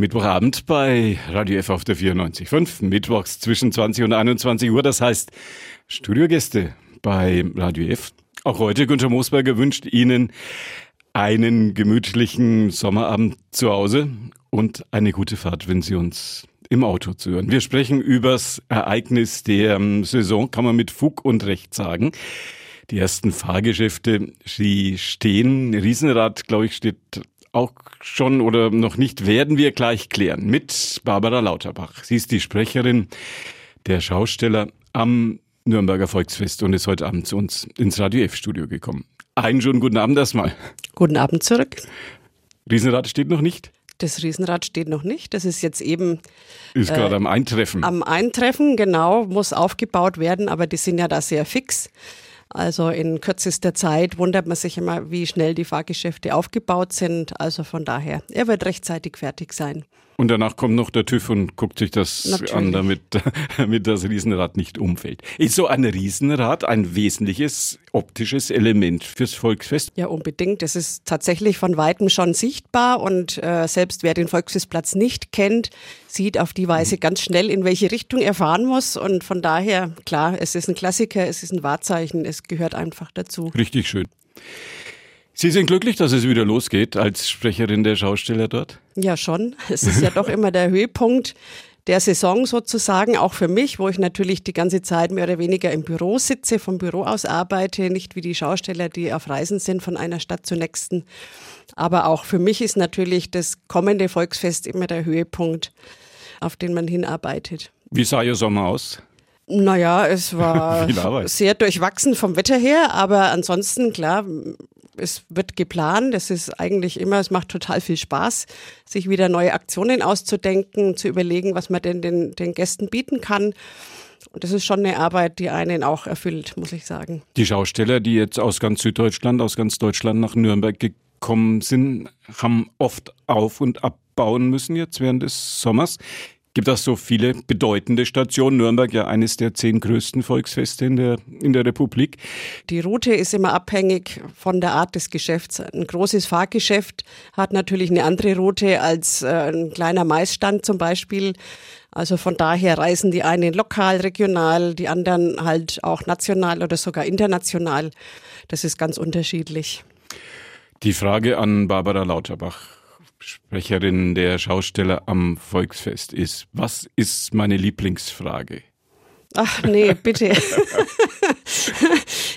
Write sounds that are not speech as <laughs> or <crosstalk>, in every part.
Mittwochabend bei Radio F auf der 94.5, mittwochs zwischen 20 und 21 Uhr. Das heißt, Studiogäste bei Radio F. Auch heute, Günter Moosberger wünscht Ihnen einen gemütlichen Sommerabend zu Hause und eine gute Fahrt, wenn Sie uns im Auto zu hören. Wir sprechen übers Ereignis der ähm, Saison, kann man mit Fug und Recht sagen. Die ersten Fahrgeschäfte, sie stehen. Riesenrad, glaube ich, steht auch schon oder noch nicht, werden wir gleich klären mit Barbara Lauterbach. Sie ist die Sprecherin der Schausteller am Nürnberger Volksfest und ist heute Abend zu uns ins Radio F-Studio gekommen. Einen schönen guten Abend erstmal. Guten Abend zurück. Riesenrad steht noch nicht? Das Riesenrad steht noch nicht. Das ist jetzt eben. Ist äh, gerade am Eintreffen. Am Eintreffen, genau, muss aufgebaut werden, aber die sind ja da sehr fix. Also in kürzester Zeit wundert man sich immer, wie schnell die Fahrgeschäfte aufgebaut sind. Also von daher, er wird rechtzeitig fertig sein. Und danach kommt noch der TÜV und guckt sich das Natürlich. an, damit, <laughs> damit das Riesenrad nicht umfällt. Ist so ein Riesenrad ein wesentliches optisches Element fürs Volksfest? Ja, unbedingt. Es ist tatsächlich von weitem schon sichtbar und äh, selbst wer den Volksfestplatz nicht kennt, sieht auf die Weise mhm. ganz schnell, in welche Richtung er fahren muss. Und von daher, klar, es ist ein Klassiker, es ist ein Wahrzeichen, es gehört einfach dazu. Richtig schön. Sie sind glücklich, dass es wieder losgeht als Sprecherin der Schausteller dort? Ja, schon. Es ist ja doch immer der Höhepunkt der Saison sozusagen, auch für mich, wo ich natürlich die ganze Zeit mehr oder weniger im Büro sitze, vom Büro aus arbeite, nicht wie die Schausteller, die auf Reisen sind von einer Stadt zur nächsten. Aber auch für mich ist natürlich das kommende Volksfest immer der Höhepunkt, auf den man hinarbeitet. Wie sah Ihr Sommer aus? Naja, es war <laughs> sehr durchwachsen vom Wetter her, aber ansonsten, klar, es wird geplant. Es ist eigentlich immer, es macht total viel Spaß, sich wieder neue Aktionen auszudenken, zu überlegen, was man denn den, den Gästen bieten kann. Und das ist schon eine Arbeit, die einen auch erfüllt, muss ich sagen. Die Schausteller, die jetzt aus ganz Süddeutschland, aus ganz Deutschland nach Nürnberg gekommen sind, haben oft auf- und abbauen müssen jetzt während des Sommers. Gibt es so viele bedeutende Stationen? Nürnberg ja eines der zehn größten Volksfeste in der, in der Republik. Die Route ist immer abhängig von der Art des Geschäfts. Ein großes Fahrgeschäft hat natürlich eine andere Route als äh, ein kleiner Maisstand zum Beispiel. Also von daher reisen die einen lokal, regional, die anderen halt auch national oder sogar international. Das ist ganz unterschiedlich. Die Frage an Barbara Lauterbach. Sprecherin der Schausteller am Volksfest ist. Was ist meine Lieblingsfrage? Ach nee, bitte. <laughs>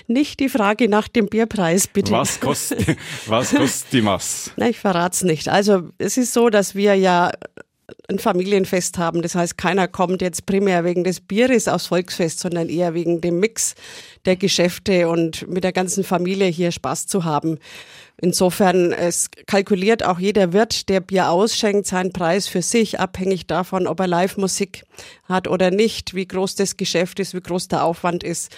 nicht die Frage nach dem Bierpreis, bitte. Was kostet, was kostet die Mass? <laughs> Na, ich verrate es nicht. Also es ist so, dass wir ja ein Familienfest haben. Das heißt, keiner kommt jetzt primär wegen des Bieres aufs Volksfest, sondern eher wegen dem Mix der Geschäfte und mit der ganzen Familie hier Spaß zu haben. Insofern, es kalkuliert auch jeder Wirt, der Bier ausschenkt, seinen Preis für sich, abhängig davon, ob er Live-Musik hat oder nicht, wie groß das Geschäft ist, wie groß der Aufwand ist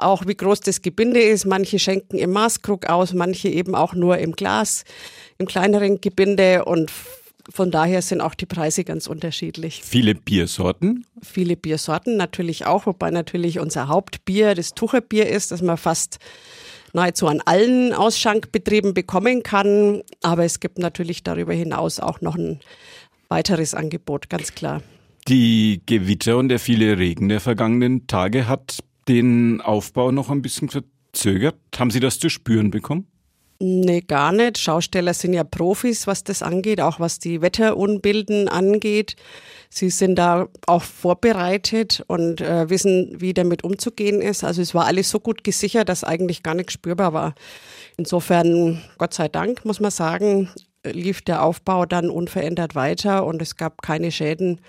auch wie groß das Gebinde ist. Manche schenken im Maßkrug aus, manche eben auch nur im Glas, im kleineren Gebinde und von daher sind auch die Preise ganz unterschiedlich. Viele Biersorten? Viele Biersorten natürlich auch, wobei natürlich unser Hauptbier das Tucherbier ist, das man fast nahezu an allen Ausschankbetrieben bekommen kann. Aber es gibt natürlich darüber hinaus auch noch ein weiteres Angebot, ganz klar. Die Gewitter und der viele Regen der vergangenen Tage hat den Aufbau noch ein bisschen verzögert. Haben Sie das zu spüren bekommen? Nee, gar nicht. Schausteller sind ja Profis, was das angeht, auch was die Wetterunbilden angeht. Sie sind da auch vorbereitet und äh, wissen, wie damit umzugehen ist. Also es war alles so gut gesichert, dass eigentlich gar nichts spürbar war. Insofern, Gott sei Dank, muss man sagen, lief der Aufbau dann unverändert weiter und es gab keine Schäden.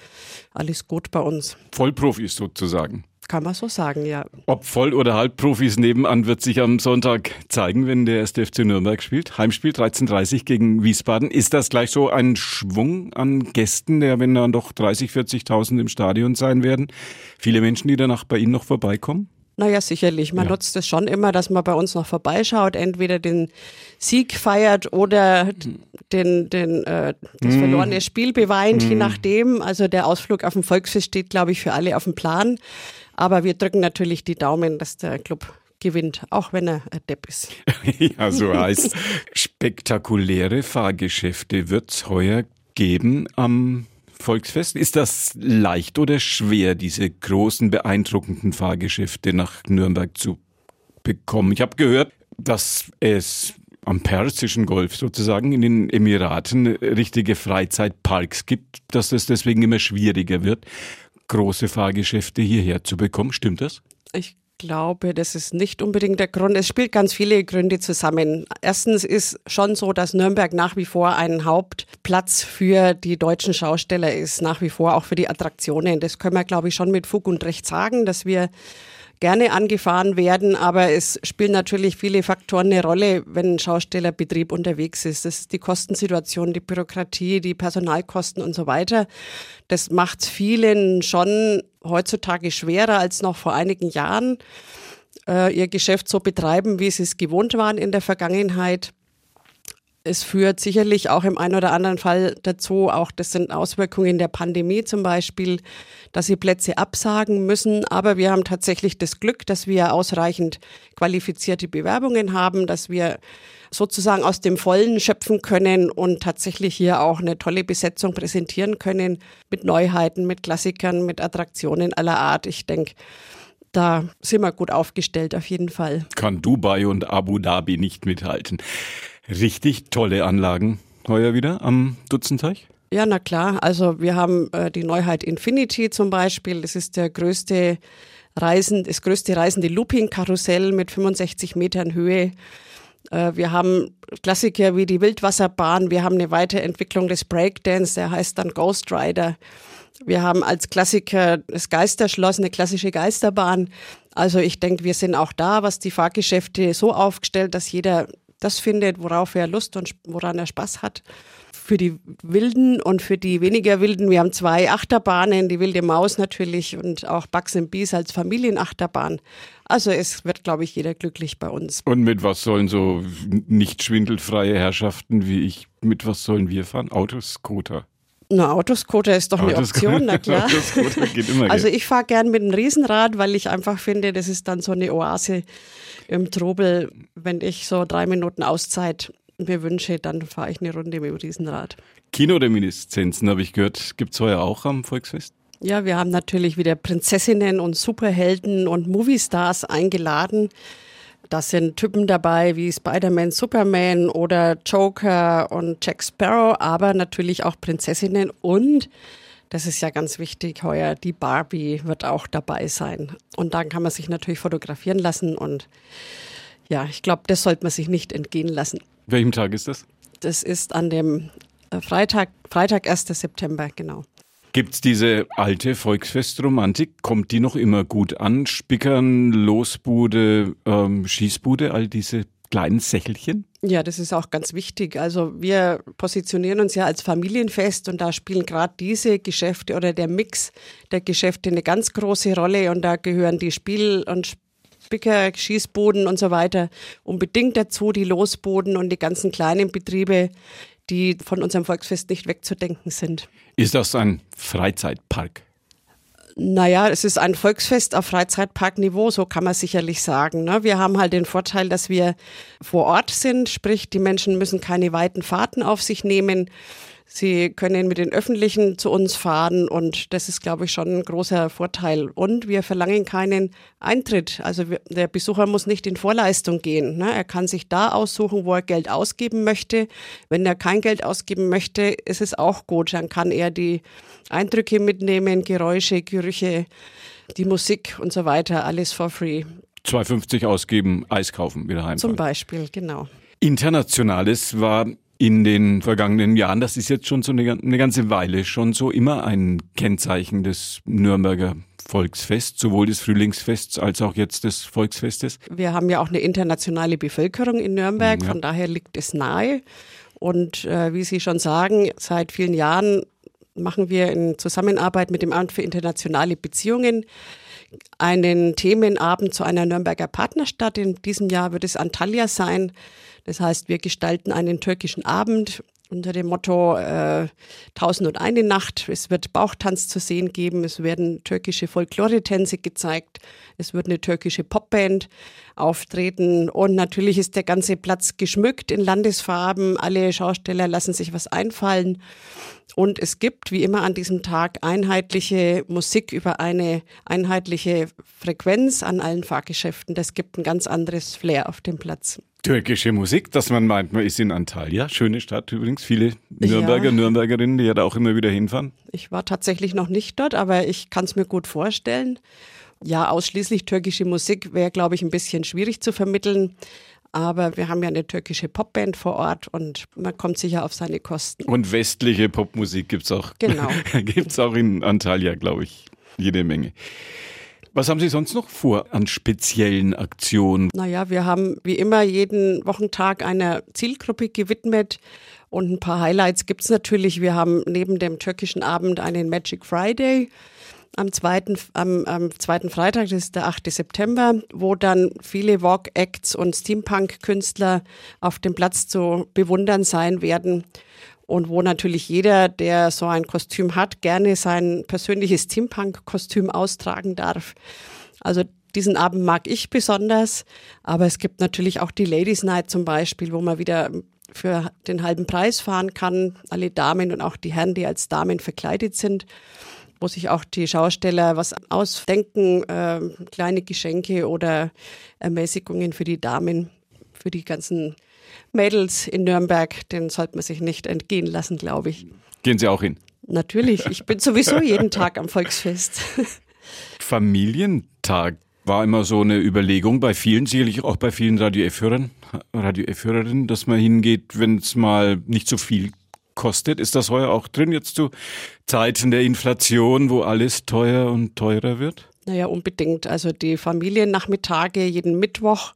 Alles gut bei uns. Vollprofis sozusagen. Kann man so sagen, ja. Ob Voll- oder Halbprofis nebenan wird sich am Sonntag zeigen, wenn der 1. FC Nürnberg spielt. Heimspiel 13.30 gegen Wiesbaden. Ist das gleich so ein Schwung an Gästen, der, wenn dann doch 30, 40.000 im Stadion sein werden? Viele Menschen, die danach bei Ihnen noch vorbeikommen? Naja, sicherlich. Man ja. nutzt es schon immer, dass man bei uns noch vorbeischaut, entweder den Sieg feiert oder den, den, äh, das mhm. verlorene Spiel beweint, mm. je mhm. nachdem. Also der Ausflug auf dem Volksfest steht, glaube ich, für alle auf dem Plan. Aber wir drücken natürlich die Daumen, dass der Club gewinnt, auch wenn er ein Depp ist. <laughs> ja, so heißt spektakuläre Fahrgeschäfte wird es heuer geben am Volksfest. Ist das leicht oder schwer, diese großen, beeindruckenden Fahrgeschäfte nach Nürnberg zu bekommen? Ich habe gehört, dass es am Persischen Golf sozusagen in den Emiraten richtige Freizeitparks gibt, dass es deswegen immer schwieriger wird, große Fahrgeschäfte hierher zu bekommen. Stimmt das? Ich glaube, das ist nicht unbedingt der Grund. Es spielt ganz viele Gründe zusammen. Erstens ist schon so, dass Nürnberg nach wie vor ein Hauptplatz für die deutschen Schausteller ist, nach wie vor auch für die Attraktionen. Das können wir, glaube ich, schon mit Fug und Recht sagen, dass wir gerne angefahren werden, aber es spielen natürlich viele Faktoren eine Rolle, wenn ein Schaustellerbetrieb unterwegs ist. Das ist die Kostensituation, die Bürokratie, die Personalkosten und so weiter. Das macht vielen schon heutzutage schwerer als noch vor einigen Jahren, äh, ihr Geschäft so betreiben, wie sie es gewohnt waren in der Vergangenheit. Es führt sicherlich auch im einen oder anderen Fall dazu, auch das sind Auswirkungen der Pandemie zum Beispiel, dass sie Plätze absagen müssen. Aber wir haben tatsächlich das Glück, dass wir ausreichend qualifizierte Bewerbungen haben, dass wir sozusagen aus dem Vollen schöpfen können und tatsächlich hier auch eine tolle Besetzung präsentieren können mit Neuheiten, mit Klassikern, mit Attraktionen aller Art. Ich denke, da sind wir gut aufgestellt auf jeden Fall. Kann Dubai und Abu Dhabi nicht mithalten. Richtig tolle Anlagen heuer wieder am Dutzenteich? Ja, na klar. Also wir haben äh, die Neuheit Infinity zum Beispiel. Das ist der größte Reisen, das größte reisende Looping-Karussell mit 65 Metern Höhe. Äh, wir haben Klassiker wie die Wildwasserbahn. Wir haben eine Weiterentwicklung des Breakdance, der heißt dann Ghost Rider. Wir haben als Klassiker das Geisterschloss, eine klassische Geisterbahn. Also ich denke, wir sind auch da, was die Fahrgeschäfte so aufgestellt, dass jeder das findet, worauf er Lust und woran er Spaß hat. Für die Wilden und für die weniger Wilden, wir haben zwei Achterbahnen, die Wilde Maus natürlich und auch Bugs and Bees als Familienachterbahn. Also es wird, glaube ich, jeder glücklich bei uns. Und mit was sollen so nicht schwindelfreie Herrschaften wie ich, mit was sollen wir fahren? Autoscooter. Na, Autoscooter ist doch eine Option, na klar. geht immer also ich fahre gern mit dem Riesenrad, weil ich einfach finde, das ist dann so eine Oase im Trubel. Wenn ich so drei Minuten Auszeit mir wünsche, dann fahre ich eine Runde mit dem Riesenrad. Kinoreminiszenzen, habe ich gehört, gibt es heuer auch am Volksfest? Ja, wir haben natürlich wieder Prinzessinnen und Superhelden und Moviestars eingeladen. Da sind Typen dabei wie Spider-Man, Superman oder Joker und Jack Sparrow, aber natürlich auch Prinzessinnen und das ist ja ganz wichtig heuer, die Barbie wird auch dabei sein. Und dann kann man sich natürlich fotografieren lassen und ja, ich glaube, das sollte man sich nicht entgehen lassen. Welchem Tag ist das? Das ist an dem äh, Freitag, Freitag 1. September, genau. Gibt es diese alte Volksfestromantik? Kommt die noch immer gut an? Spickern, Losbude, ähm, Schießbude, all diese kleinen Sächelchen? Ja, das ist auch ganz wichtig. Also wir positionieren uns ja als Familienfest und da spielen gerade diese Geschäfte oder der Mix der Geschäfte eine ganz große Rolle und da gehören die Spiel- und Spicker, Schießboden und so weiter unbedingt dazu, die Losboden und die ganzen kleinen Betriebe, die von unserem Volksfest nicht wegzudenken sind. Ist das ein Freizeitpark? Naja, es ist ein Volksfest auf Freizeitparkniveau, so kann man sicherlich sagen. Ne? Wir haben halt den Vorteil, dass wir vor Ort sind, sprich die Menschen müssen keine weiten Fahrten auf sich nehmen. Sie können mit den Öffentlichen zu uns fahren und das ist, glaube ich, schon ein großer Vorteil. Und wir verlangen keinen Eintritt. Also der Besucher muss nicht in Vorleistung gehen. Ne? Er kann sich da aussuchen, wo er Geld ausgeben möchte. Wenn er kein Geld ausgeben möchte, ist es auch gut. Dann kann er die Eindrücke mitnehmen, Geräusche, Gerüche, die Musik und so weiter, alles for free. 2,50 ausgeben, Eis kaufen, wieder heim. Zum Beispiel, genau. Internationales war in den vergangenen Jahren, das ist jetzt schon so eine, eine ganze Weile schon so immer ein Kennzeichen des Nürnberger Volksfests, sowohl des Frühlingsfests als auch jetzt des Volksfestes. Wir haben ja auch eine internationale Bevölkerung in Nürnberg, ja. von daher liegt es nahe. Und äh, wie Sie schon sagen, seit vielen Jahren machen wir in Zusammenarbeit mit dem Amt für internationale Beziehungen einen Themenabend zu einer Nürnberger Partnerstadt. In diesem Jahr wird es Antalya sein. Das heißt, wir gestalten einen türkischen Abend unter dem Motto äh, Tausend und eine Nacht. Es wird Bauchtanz zu sehen geben, es werden türkische Folklore-Tänze gezeigt, es wird eine türkische Popband auftreten und natürlich ist der ganze Platz geschmückt in Landesfarben. Alle Schausteller lassen sich was einfallen. Und es gibt, wie immer an diesem Tag, einheitliche Musik über eine einheitliche Frequenz an allen Fahrgeschäften. Das gibt ein ganz anderes Flair auf dem Platz. Türkische Musik, dass man meint, man ist in Antalya. Schöne Stadt übrigens. Viele Nürnberger, ja. Nürnbergerinnen, die ja da auch immer wieder hinfahren. Ich war tatsächlich noch nicht dort, aber ich kann es mir gut vorstellen. Ja, ausschließlich türkische Musik wäre, glaube ich, ein bisschen schwierig zu vermitteln. Aber wir haben ja eine türkische Popband vor Ort und man kommt sicher auf seine Kosten. Und westliche Popmusik gibt es auch. Genau. <laughs> gibt es auch in Antalya, glaube ich, jede Menge. Was haben Sie sonst noch vor an speziellen Aktionen? Naja, wir haben wie immer jeden Wochentag einer Zielgruppe gewidmet. Und ein paar Highlights gibt es natürlich. Wir haben neben dem türkischen Abend einen Magic Friday am zweiten, am, am zweiten Freitag, das ist der 8. September, wo dann viele Walk-Acts und Steampunk-Künstler auf dem Platz zu bewundern sein werden und wo natürlich jeder, der so ein Kostüm hat, gerne sein persönliches Steampunk-Kostüm austragen darf. Also diesen Abend mag ich besonders, aber es gibt natürlich auch die Ladies Night zum Beispiel, wo man wieder für den halben Preis fahren kann, alle Damen und auch die Herren, die als Damen verkleidet sind, wo sich auch die Schausteller was ausdenken, äh, kleine Geschenke oder Ermäßigungen für die Damen, für die ganzen Mädels in Nürnberg, den sollte man sich nicht entgehen lassen, glaube ich. Gehen Sie auch hin? Natürlich, ich bin sowieso <laughs> jeden Tag am Volksfest. Familientag war immer so eine Überlegung bei vielen, sicherlich auch bei vielen Radio F-Hörern, Radio F-Hörerinnen, dass man hingeht, wenn es mal nicht so viel kostet. Ist das heuer auch drin jetzt zu Zeiten der Inflation, wo alles teuer und teurer wird? Naja, unbedingt. Also die Familiennachmittage jeden Mittwoch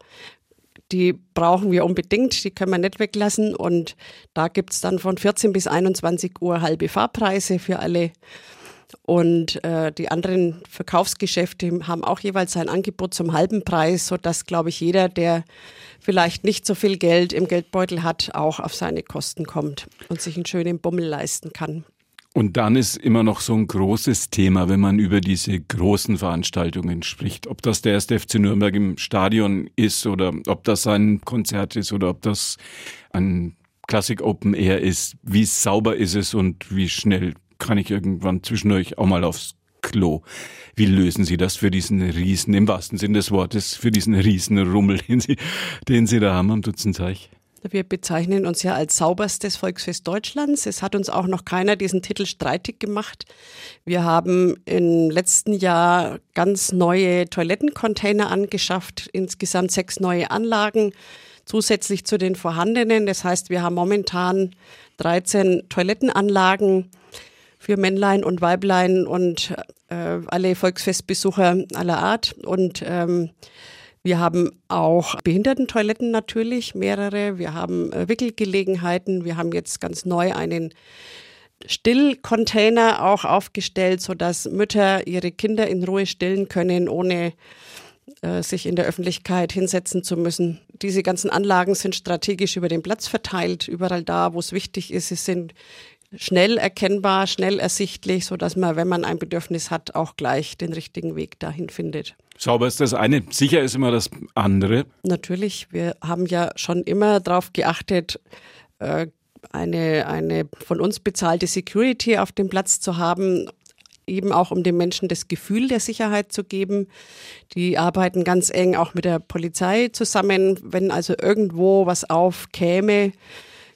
die brauchen wir unbedingt, die können wir nicht weglassen. Und da gibt es dann von 14 bis 21 Uhr halbe Fahrpreise für alle. Und äh, die anderen Verkaufsgeschäfte haben auch jeweils ein Angebot zum halben Preis, sodass, glaube ich, jeder, der vielleicht nicht so viel Geld im Geldbeutel hat, auch auf seine Kosten kommt und sich einen schönen Bummel leisten kann. Und dann ist immer noch so ein großes Thema, wenn man über diese großen Veranstaltungen spricht. Ob das der 1. FC Nürnberg im Stadion ist oder ob das ein Konzert ist oder ob das ein Classic Open Air ist. Wie sauber ist es und wie schnell kann ich irgendwann zwischen euch auch mal aufs Klo? Wie lösen Sie das für diesen Riesen, im wahrsten Sinne des Wortes, für diesen Riesenrummel, den Sie, den Sie da haben am Dutzenteich? Wir bezeichnen uns ja als sauberstes Volksfest Deutschlands. Es hat uns auch noch keiner diesen Titel streitig gemacht. Wir haben im letzten Jahr ganz neue Toilettencontainer angeschafft, insgesamt sechs neue Anlagen zusätzlich zu den vorhandenen. Das heißt, wir haben momentan 13 Toilettenanlagen für Männlein und Weiblein und äh, alle Volksfestbesucher aller Art. Und ähm, wir haben auch Behindertentoiletten natürlich, mehrere. Wir haben äh, Wickelgelegenheiten. Wir haben jetzt ganz neu einen Stillcontainer auch aufgestellt, sodass Mütter ihre Kinder in Ruhe stillen können, ohne äh, sich in der Öffentlichkeit hinsetzen zu müssen. Diese ganzen Anlagen sind strategisch über den Platz verteilt, überall da, wo es wichtig ist. Sie sind schnell erkennbar, schnell ersichtlich, so dass man, wenn man ein Bedürfnis hat, auch gleich den richtigen Weg dahin findet. Sauber ist das eine, sicher ist immer das andere. Natürlich, wir haben ja schon immer darauf geachtet, äh, eine, eine von uns bezahlte Security auf dem Platz zu haben, eben auch um den Menschen das Gefühl der Sicherheit zu geben. Die arbeiten ganz eng auch mit der Polizei zusammen. Wenn also irgendwo was aufkäme,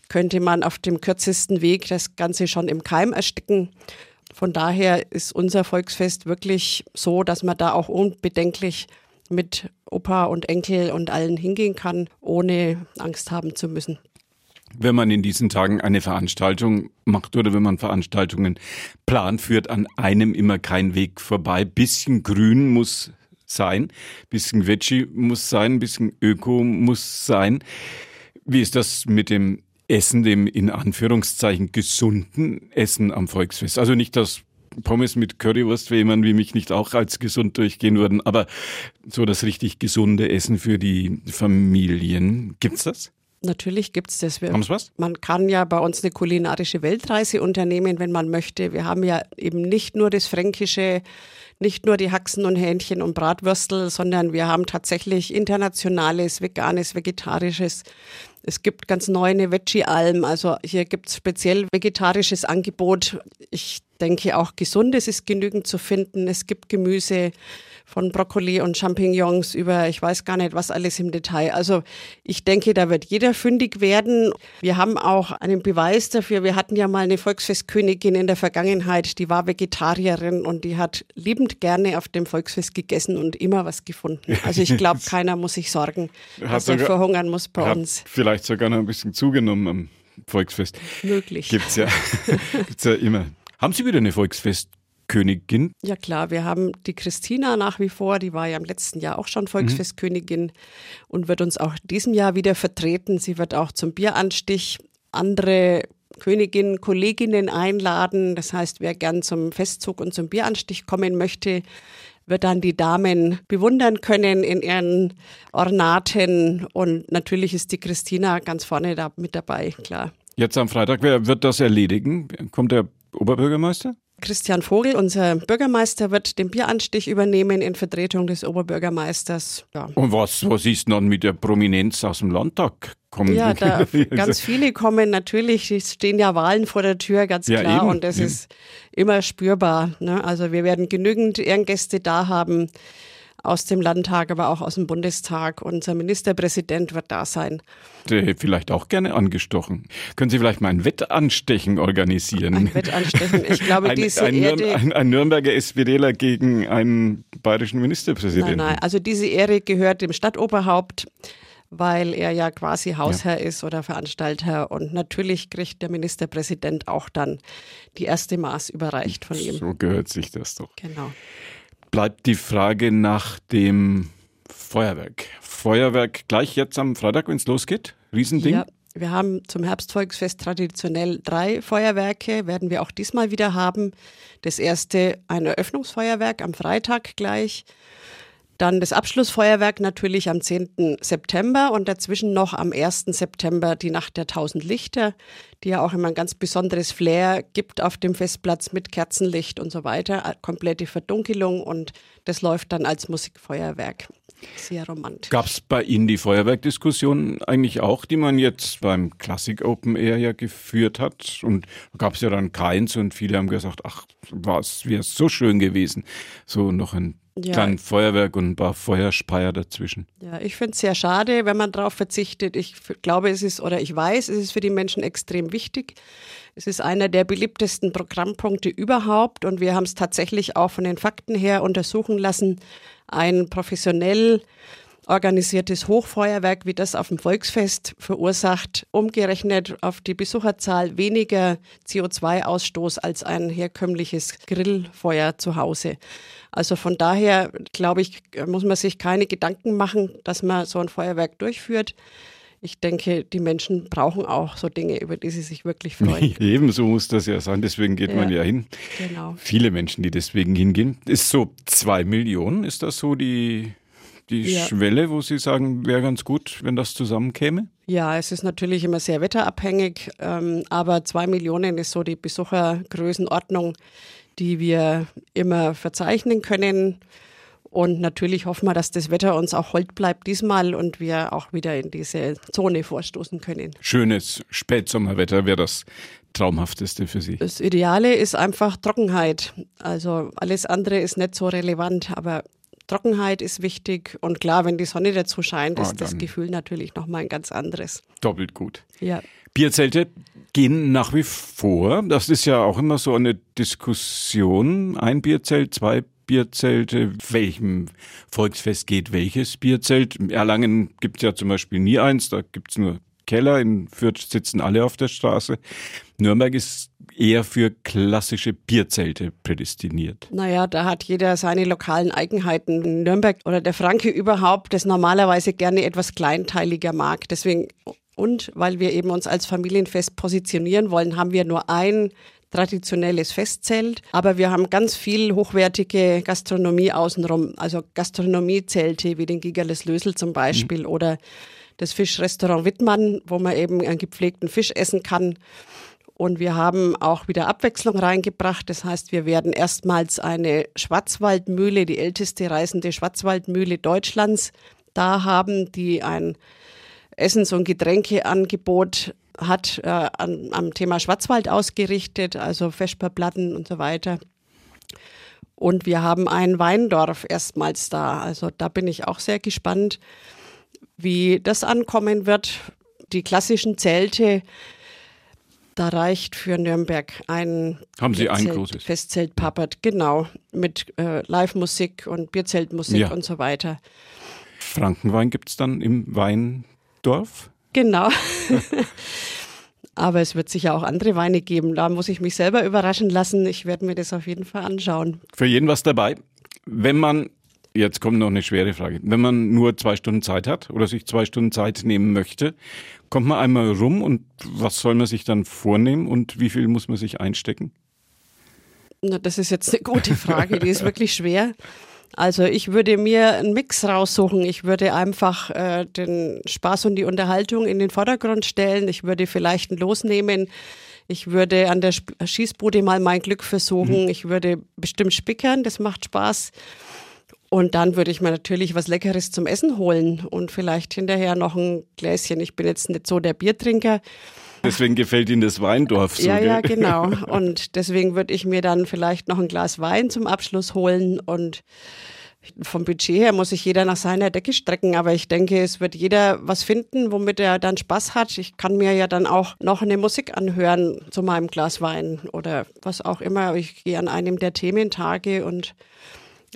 könnte man auf dem kürzesten Weg das Ganze schon im Keim ersticken. Von daher ist unser Volksfest wirklich so, dass man da auch unbedenklich mit Opa und Enkel und allen hingehen kann, ohne Angst haben zu müssen. Wenn man in diesen Tagen eine Veranstaltung macht oder wenn man Veranstaltungen plant, führt an einem immer kein Weg vorbei. Bisschen grün muss sein, bisschen Veggie muss sein, bisschen Öko muss sein. Wie ist das mit dem Essen, dem in Anführungszeichen gesunden Essen am Volksfest. Also nicht das Pommes mit Currywurst, wie jemand wie mich nicht auch als gesund durchgehen würden, aber so das richtig gesunde Essen für die Familien. Gibt's das? Natürlich gibt es das. Haben Sie was? Man kann ja bei uns eine kulinarische Weltreise unternehmen, wenn man möchte. Wir haben ja eben nicht nur das Fränkische, nicht nur die Haxen und Hähnchen und Bratwürstel, sondern wir haben tatsächlich internationales, veganes, vegetarisches. Es gibt ganz neu eine Veggie-Alm. Also hier gibt es speziell vegetarisches Angebot. Ich denke auch gesundes ist genügend zu finden. Es gibt Gemüse von Brokkoli und Champignons über, ich weiß gar nicht, was alles im Detail. Also ich denke, da wird jeder fündig werden. Wir haben auch einen Beweis dafür. Wir hatten ja mal eine Volksfestkönigin in der Vergangenheit, die war Vegetarierin und die hat liebend gerne auf dem Volksfest gegessen und immer was gefunden. Also ich glaube, <laughs> keiner muss sich sorgen, dass er verhungern muss bei uns. Vielleicht sogar noch ein bisschen zugenommen am Volksfest. Möglich. Gibt's ja, <laughs> gibt's ja immer. Haben Sie wieder eine Volksfest Königin? Ja klar, wir haben die Christina nach wie vor, die war ja im letzten Jahr auch schon Volksfestkönigin mhm. und wird uns auch diesem Jahr wieder vertreten. Sie wird auch zum Bieranstich andere Königinnen, Kolleginnen einladen. Das heißt, wer gern zum Festzug und zum Bieranstich kommen möchte, wird dann die Damen bewundern können in ihren Ornaten. Und natürlich ist die Christina ganz vorne da mit dabei, klar. Jetzt am Freitag, wer wird das erledigen? Kommt der Oberbürgermeister? Christian Vogel, unser Bürgermeister, wird den Bieranstich übernehmen in Vertretung des Oberbürgermeisters. Ja. Und was, was ist dann mit der Prominenz aus dem Landtag? Kommen ja, da <laughs> ganz viele kommen natürlich, es stehen ja Wahlen vor der Tür, ganz ja, klar, eben, und das eben. ist immer spürbar. Ne? Also wir werden genügend Ehrengäste da haben aus dem Landtag, aber auch aus dem Bundestag. Unser Ministerpräsident wird da sein. Vielleicht auch gerne angestochen. Können Sie vielleicht mal ein Wettanstechen organisieren? Ein Wettanstechen. Ich glaube, ein, diese ein, Erde. Ein, ein Nürnberger SPDler gegen einen bayerischen Ministerpräsidenten. Nein, nein. Also diese Ehre gehört dem Stadtoberhaupt weil er ja quasi Hausherr ja. ist oder Veranstalter. Und natürlich kriegt der Ministerpräsident auch dann die erste Maß überreicht von ihm. So gehört sich das doch. Genau bleibt die Frage nach dem Feuerwerk. Feuerwerk gleich jetzt am Freitag, wenn es losgeht? Riesending? Ja, wir haben zum Herbstvolksfest traditionell drei Feuerwerke, werden wir auch diesmal wieder haben. Das erste ein Eröffnungsfeuerwerk am Freitag gleich. Dann das Abschlussfeuerwerk natürlich am 10. September und dazwischen noch am 1. September die Nacht der tausend Lichter, die ja auch immer ein ganz besonderes Flair gibt auf dem Festplatz mit Kerzenlicht und so weiter, komplette Verdunkelung und das läuft dann als Musikfeuerwerk. Sehr romantisch. Gab es bei Ihnen die Feuerwerkdiskussion eigentlich auch, die man jetzt beim Classic Open Air ja geführt hat? Und gab es ja dann keins und viele haben gesagt, ach, was wäre so schön gewesen, so noch ein ja. kleinen Feuerwerk und ein paar Feuerspeier dazwischen. Ja, ich finde es sehr schade, wenn man darauf verzichtet. Ich glaube, es ist, oder ich weiß, es ist für die Menschen extrem wichtig. Es ist einer der beliebtesten Programmpunkte überhaupt und wir haben es tatsächlich auch von den Fakten her untersuchen lassen. Ein professionell organisiertes Hochfeuerwerk wie das auf dem Volksfest verursacht umgerechnet auf die Besucherzahl weniger CO2-Ausstoß als ein herkömmliches Grillfeuer zu Hause. Also von daher, glaube ich, muss man sich keine Gedanken machen, dass man so ein Feuerwerk durchführt. Ich denke, die Menschen brauchen auch so Dinge, über die sie sich wirklich freuen. <laughs> Ebenso muss das ja sein, deswegen geht ja, man ja hin. Genau. Viele Menschen, die deswegen hingehen. Ist so zwei Millionen, ist das so die die ja. Schwelle, wo Sie sagen, wäre ganz gut, wenn das zusammenkäme? Ja, es ist natürlich immer sehr wetterabhängig, ähm, aber zwei Millionen ist so die Besuchergrößenordnung, die wir immer verzeichnen können. Und natürlich hoffen wir, dass das Wetter uns auch hold bleibt diesmal und wir auch wieder in diese Zone vorstoßen können. Schönes Spätsommerwetter wäre das traumhafteste für Sie? Das Ideale ist einfach Trockenheit. Also alles andere ist nicht so relevant, aber Trockenheit ist wichtig und klar, wenn die Sonne dazu scheint, ist oh, das Gefühl natürlich nochmal ein ganz anderes. Doppelt gut. Ja. Bierzelte gehen nach wie vor. Das ist ja auch immer so eine Diskussion. Ein Bierzelt, zwei Bierzelte, welchem Volksfest geht welches Bierzelt. In Erlangen gibt es ja zum Beispiel nie eins, da gibt es nur Keller, in Fürth sitzen alle auf der Straße. Nürnberg ist eher für klassische Bierzelte prädestiniert. Naja, da hat jeder seine lokalen Eigenheiten. Nürnberg oder der Franke überhaupt, das normalerweise gerne etwas kleinteiliger mag. Deswegen und weil wir eben uns als Familienfest positionieren wollen, haben wir nur ein traditionelles Festzelt, aber wir haben ganz viel hochwertige Gastronomie außenrum, also Gastronomiezelte wie den Gigerles Lösel zum Beispiel mhm. oder das Fischrestaurant Wittmann, wo man eben einen gepflegten Fisch essen kann. Und wir haben auch wieder Abwechslung reingebracht. Das heißt, wir werden erstmals eine Schwarzwaldmühle, die älteste reisende Schwarzwaldmühle Deutschlands, da haben, die ein Essens- und Getränkeangebot hat äh, an, am Thema Schwarzwald ausgerichtet, also Vesperplatten und so weiter. Und wir haben ein Weindorf erstmals da. Also da bin ich auch sehr gespannt, wie das ankommen wird. Die klassischen Zelte, da reicht für Nürnberg ein, Haben Sie ein großes? Festzelt Pappert, genau, mit äh, Live-Musik und Bierzeltmusik ja. und so weiter. Frankenwein gibt es dann im Weindorf? Genau. <laughs> Aber es wird sicher auch andere Weine geben. Da muss ich mich selber überraschen lassen. Ich werde mir das auf jeden Fall anschauen. Für jeden was dabei. Wenn man, jetzt kommt noch eine schwere Frage, wenn man nur zwei Stunden Zeit hat oder sich zwei Stunden Zeit nehmen möchte, kommt man einmal rum und was soll man sich dann vornehmen und wie viel muss man sich einstecken? Na, das ist jetzt eine gute Frage, die ist wirklich schwer. Also ich würde mir einen Mix raussuchen. Ich würde einfach äh, den Spaß und die Unterhaltung in den Vordergrund stellen. Ich würde vielleicht ein Los nehmen. Ich würde an der Schießbude mal mein Glück versuchen. Mhm. Ich würde bestimmt spickern, das macht Spaß. Und dann würde ich mir natürlich was Leckeres zum Essen holen und vielleicht hinterher noch ein Gläschen. Ich bin jetzt nicht so der Biertrinker. Deswegen gefällt Ihnen das Weindorf so. Ja, gell? ja, genau. <laughs> Und deswegen würde ich mir dann vielleicht noch ein Glas Wein zum Abschluss holen und vom Budget her muss sich jeder nach seiner Decke strecken, aber ich denke, es wird jeder was finden, womit er dann Spaß hat. Ich kann mir ja dann auch noch eine Musik anhören zu meinem Glas Wein oder was auch immer. Ich gehe an einem der Thementage und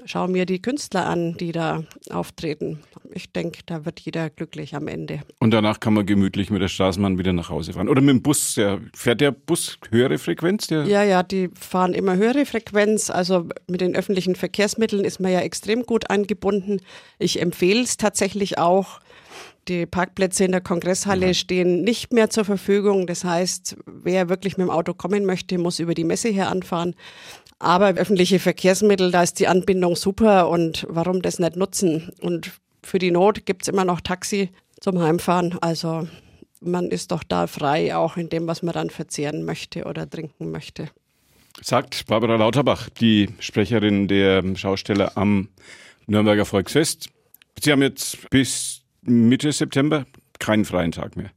schaue mir die Künstler an, die da auftreten. Ich denke, da wird jeder glücklich am Ende. Und danach kann man gemütlich mit der Straßenbahn wieder nach Hause fahren. Oder mit dem Bus. Der, fährt der Bus höhere Frequenz? Der ja, ja, die fahren immer höhere Frequenz. Also mit den öffentlichen Verkehrsmitteln ist man ja extrem gut angebunden. Ich empfehle es tatsächlich auch. Die Parkplätze in der Kongresshalle ja. stehen nicht mehr zur Verfügung. Das heißt, wer wirklich mit dem Auto kommen möchte, muss über die Messe her anfahren. Aber öffentliche Verkehrsmittel, da ist die Anbindung super und warum das nicht nutzen? Und für die Not gibt es immer noch Taxi zum Heimfahren. Also man ist doch da frei, auch in dem, was man dann verzehren möchte oder trinken möchte. Sagt Barbara Lauterbach, die Sprecherin der Schausteller am Nürnberger Volksfest. Sie haben jetzt bis Mitte September keinen freien Tag mehr.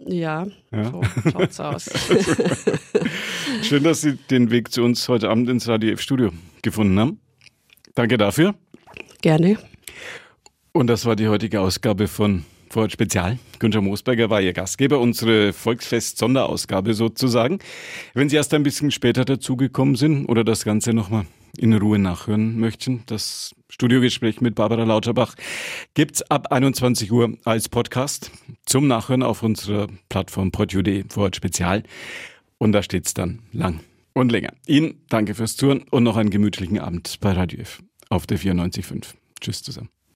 Ja, ja. so schaut's aus. <laughs> <laughs> Schön, dass Sie den Weg zu uns heute Abend ins Radio F-Studio gefunden haben. Danke dafür. Gerne. Und das war die heutige Ausgabe von Vorort Spezial. Günther Moosberger war Ihr Gastgeber, unsere Volksfest-Sonderausgabe sozusagen. Wenn Sie erst ein bisschen später dazugekommen sind oder das Ganze nochmal in Ruhe nachhören möchten, das Studiogespräch mit Barbara Lauterbach gibt's ab 21 Uhr als Podcast zum Nachhören auf unserer Plattform PodUD Vorort Spezial. Und da steht's dann lang und länger. Ihnen danke fürs Touren und noch einen gemütlichen Abend bei Radio F auf der 94.5. Tschüss zusammen.